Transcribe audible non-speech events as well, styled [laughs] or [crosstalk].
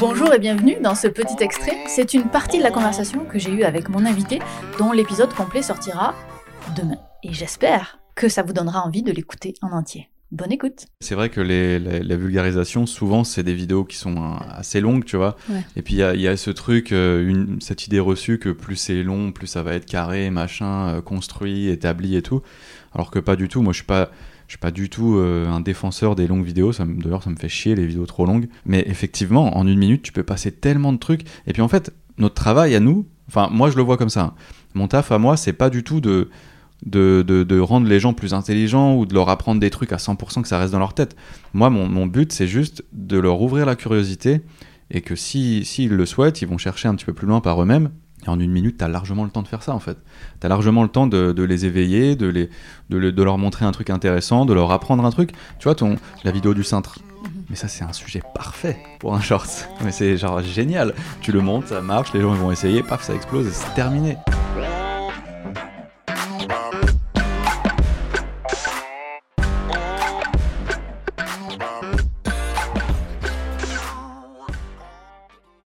Bonjour et bienvenue dans ce petit extrait. C'est une partie de la conversation que j'ai eue avec mon invité, dont l'épisode complet sortira demain. Et j'espère que ça vous donnera envie de l'écouter en entier. Bonne écoute. C'est vrai que les, la, la vulgarisation, souvent, c'est des vidéos qui sont euh, assez longues, tu vois. Ouais. Et puis, il y a, il y a ce truc, euh, une, cette idée reçue que plus c'est long, plus ça va être carré, machin, euh, construit, établi et tout. Alors que pas du tout. Moi, je suis pas, je suis pas du tout euh, un défenseur des longues vidéos. Ça D'ailleurs, ça me fait chier les vidéos trop longues. Mais effectivement, en une minute, tu peux passer tellement de trucs. Et puis, en fait, notre travail à nous, enfin, moi, je le vois comme ça. hein. Mon taf à moi, c'est pas du tout de de, de, rendre les gens plus intelligents ou de leur apprendre des trucs à 100% que ça reste dans leur tête. Moi, mon, but, c'est juste de leur ouvrir la curiosité et que si- s'ils le souhaitent, ils vont chercher un petit peu plus loin par eux-mêmes. Et en une minute, tu as largement le temps de faire ça, en fait. Tu as largement le temps de, de les éveiller, de, les, de, le- de leur montrer un truc intéressant, de leur apprendre un truc. Tu vois, ton, la vidéo du cintre. Mais ça, c'est un sujet parfait pour un short. [laughs] Mais c'est genre génial. Tu le montes, ça marche, les gens ils vont essayer, paf, ça explose et c'est terminé.